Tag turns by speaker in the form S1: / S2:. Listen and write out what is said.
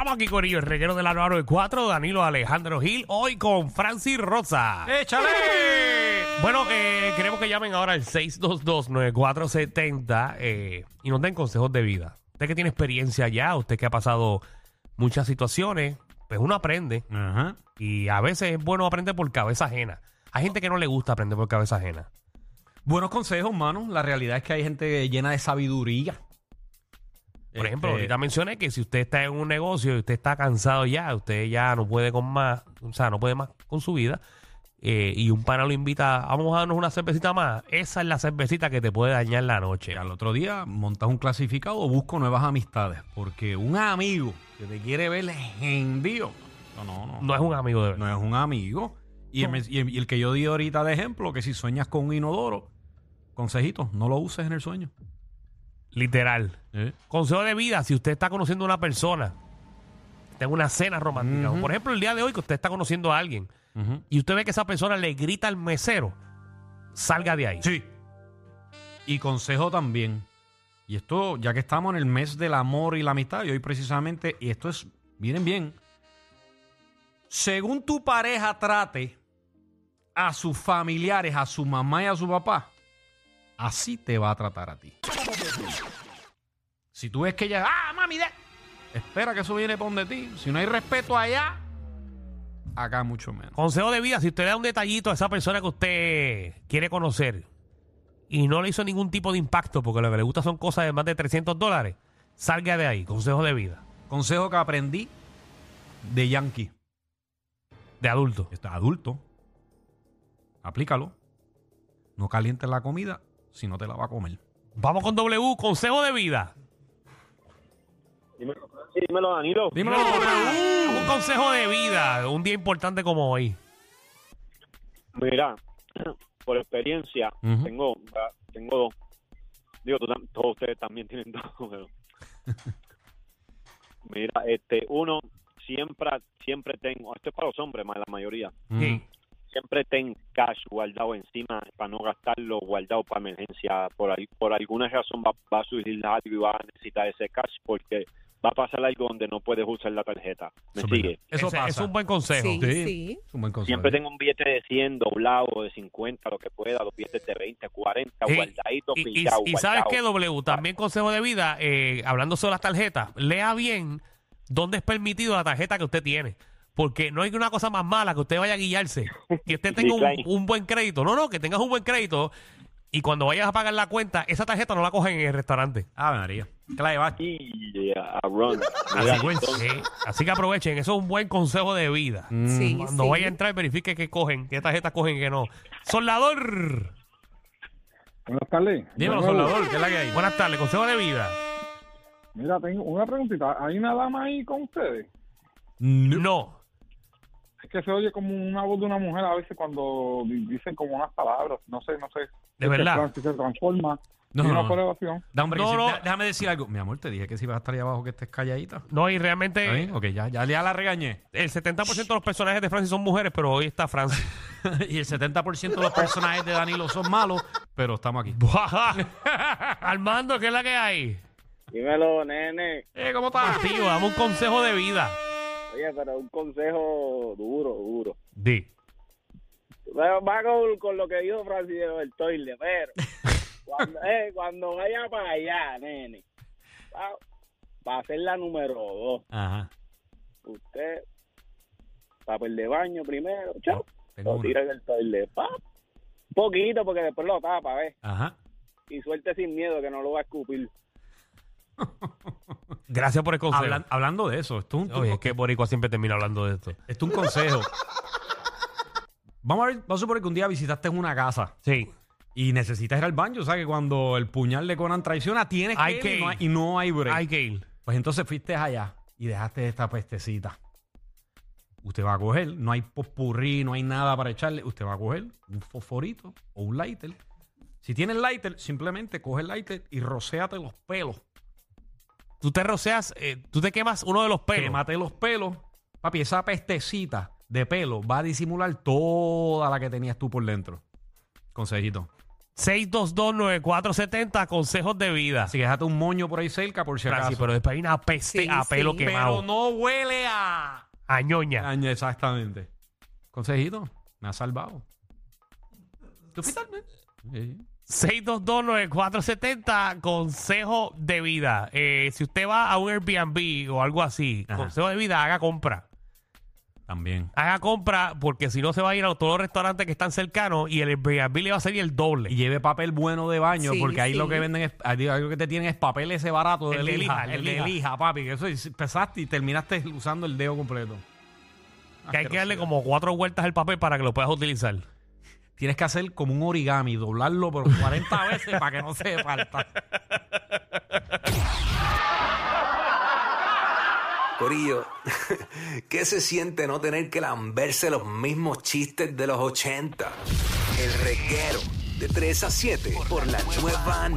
S1: Estamos aquí con ellos, el reguero de 4, Danilo Alejandro Gil, hoy con Francis Rosa.
S2: ¡Échale!
S1: Bueno, eh, queremos que llamen ahora al 622-9470 eh, y nos den consejos de vida. Usted que tiene experiencia ya, usted que ha pasado muchas situaciones, pues uno aprende
S2: Ajá.
S1: y a veces es bueno aprender por cabeza ajena. Hay gente que no le gusta aprender por cabeza ajena.
S2: Buenos consejos, mano. La realidad es que hay gente llena de sabiduría.
S1: Por ejemplo,
S2: Este,
S1: ahorita mencioné que si usted está en un negocio y usted está cansado ya, usted ya no puede con más, o sea, no puede más con su vida, eh, y un pana lo invita, vamos a darnos una cervecita más, esa es la cervecita que te puede dañar la noche.
S2: al otro día montas un clasificado o busco nuevas amistades. Porque un amigo que te quiere ver hendido. No, no, no.
S1: No es un amigo de verdad.
S2: No es un amigo. Y, el, y el- y el que yo di ahorita de ejemplo, que si sueñas con un inodoro, consejito, no lo uses en el sueño.
S1: Literal.
S2: ¿Eh?
S1: Consejo de vida, si usted está conociendo a una persona, en una cena romántica, por ejemplo el día de hoy que usted está conociendo a alguien, y usted ve que esa persona le grita al mesero, salga de ahí.
S2: Sí. Y consejo también. Y esto, ya que estamos en el mes del amor y la amistad, y hoy precisamente, y esto es, miren bien, según tu pareja trate a sus familiares, a su mamá y a su papá, así te va a tratar a ti. Si tú ves que ella, ah, mami, de-", espera que eso viene por donde ti. Si no hay respeto allá, acá mucho menos.
S1: Consejo de vida, si usted le da un detallito a esa persona que usted quiere conocer y no le hizo ningún tipo de impacto porque lo que le gusta son cosas de más de 300 dólares, salga de ahí. Consejo de vida,
S2: Consejo que aprendí de Yankee.
S1: de adulto.
S2: Está adulto. Aplícalo. No calientes la comida si no te la va a comer.
S1: Vamos con W, consejo de vida.
S3: Dímelo, sí, dímelo, Danilo.
S2: Dímelo.
S1: Un consejo de vida, un día importante como hoy.
S3: Mira, por experiencia,
S2: Ujú.
S3: tengo tengo dos. Digo, tú tam- todos ustedes también tienen dos. pero- Mira, este, uno, siempre, siempre tengo, esto es para los hombres, más la mayoría,
S1: Sí.
S3: siempre ten cash guardado encima para no gastarlo guardado para emergencia. Por, ahí- por alguna razón va, va a surgir algo y va a necesitar ese cash porque va a pasar algo donde no puedes usar la tarjeta. ¿Me
S2: Eso es
S3: sigue?
S2: Eso
S1: Ese-
S2: pasa.
S1: Es un buen consejo.
S4: Sí,
S2: Sí.
S4: sí.
S2: Es un buen consejo.
S3: Siempre tengo un billete de 100 doblado, de 50, lo que pueda, los billetes de 20, 40,
S1: Sí.
S3: guardaditos,
S1: Y, y-
S3: pillados,
S1: y sabes qué, W, también consejo de vida, eh, hablando sobre las tarjetas, lea bien dónde es permitido la tarjeta que usted tiene. Porque no hay una cosa más mala que usted vaya a guiarse. Que usted tenga un, buen crédito. No, no, que tengas un buen crédito y cuando vayas a pagar la cuenta, esa tarjeta no la cogen en el restaurante.
S2: Ah, María. Que la llevaste.
S3: Y a run. Mira,
S1: Así, sí. Así que aprovechen, eso es un buen consejo de vida.
S4: Sí,
S1: Cuando
S4: sí.
S1: vaya a entrar, verifique qué cogen, qué tarjetas cogen y qué no. Soldador.
S5: Buenas tardes.
S2: Dímelo, soldador, ¿qué es la que hay?
S1: Buenas tardes, consejo de vida.
S5: Mira, tengo una preguntita. ¿Hay una dama ahí con ustedes?
S1: No.
S5: Es que se oye como una voz de una mujer a veces cuando di- dicen como unas palabras. No sé, no sé.
S1: ¿De
S5: Si
S1: verdad?
S5: Se, si se transforma.
S2: No,
S5: en una
S2: no.
S5: correlación.
S2: Da, hombre,
S1: No, no.
S2: dé- déjame decir algo. Mi amor, te dije que si vas a estar ahí abajo que estés calladita.
S1: No, y
S2: ¿Está
S1: realmente
S2: bien? Ok, ya, ya, ya la regañé.
S1: el 70% de los personajes de Francis son mujeres, pero hoy está Francis.
S2: y el 70% de los personajes de Danilo son malos, pero estamos aquí.
S1: Armando, ¿qué es la que hay?
S6: Dímelo, nene.
S2: Eh, ¿Cómo estás?
S1: Tío, dame un consejo de vida.
S6: Oye, pero un consejo duro, duro.
S1: Di.
S6: Va con, con lo que dijo Francis del toile, pero cuando, eh, cuando vaya para allá, nene, va, va a ser la número dos.
S2: Ajá.
S6: Usted, papel de baño primero, chao.
S2: Tengo
S6: Lo tira en el toile, pa. Un poquito, porque después lo tapa, ¿ves?
S2: Ajá.
S6: Y suelte sin miedo, que no lo va a escupir.
S1: Gracias por el consejo.
S2: Hablan- hablando de eso, esto es un,
S1: Oye, es que Boricua siempre termina hablando de esto.
S2: esto es un consejo. Vamos a ver, vamos a suponer que un día visitaste una casa
S1: Sí.
S2: y necesitas ir al baño. O sea que cuando el puñal de Conan traiciona, tienes que
S1: Hay
S2: ir
S1: que
S2: y, no
S1: ir.
S2: hay, y no hay break.
S1: Hay que ir.
S2: Pues entonces fuiste allá y dejaste esta pestecita. Usted va a coger, no hay popurrí, no hay nada para echarle. Usted va a coger un fosforito o un lighter. Si tienes lighter, simplemente coge el lighter y rocéate los pelos.
S1: Tú te roceas, eh, tú te quemas uno de los pelos.
S2: Quémate los pelos. Papi, esa pestecita de pelo va a disimular toda la que tenías tú por dentro. Consejito.
S1: 6229470, consejos de vida.
S2: Así que déjate un moño por ahí cerca por si acaso.
S1: Francis, pero después hay una peste
S4: Sí,
S1: a pelo
S4: sí.
S1: quemado.
S2: Pero no huele a...
S1: A ñoña.
S2: Año, exactamente. Consejito, me ha salvado. ¿Tú fuiste al médico? Sí.
S1: 6229470, consejo de vida. Eh, si usted va a un Airbnb o algo así,
S2: Ajá.
S1: consejo de vida, haga compra.
S2: También.
S1: Haga compra porque si no se va a ir a todos los restaurantes que están cercanos y el Airbnb le va a salir el doble.
S2: Y lleve papel bueno de baño,
S4: Sí,
S2: porque ahí
S4: sí.
S2: lo que venden es, ahí algo que te tienen es papel ese barato de
S1: El de
S2: lija,
S1: lija,
S2: el de
S1: lija.
S2: lija, papi, que eso es- empezaste y terminaste usando el dedo completo.
S1: que hay que darle como cuatro vueltas al papel para que lo puedas utilizar.
S2: Tienes que hacer como un origami, doblarlo por 40 veces para que no se falta.
S7: Corillo, ¿qué se siente no tener que lamberse los mismos chistes de los 80? El reguero de 3 a 7 por la nueva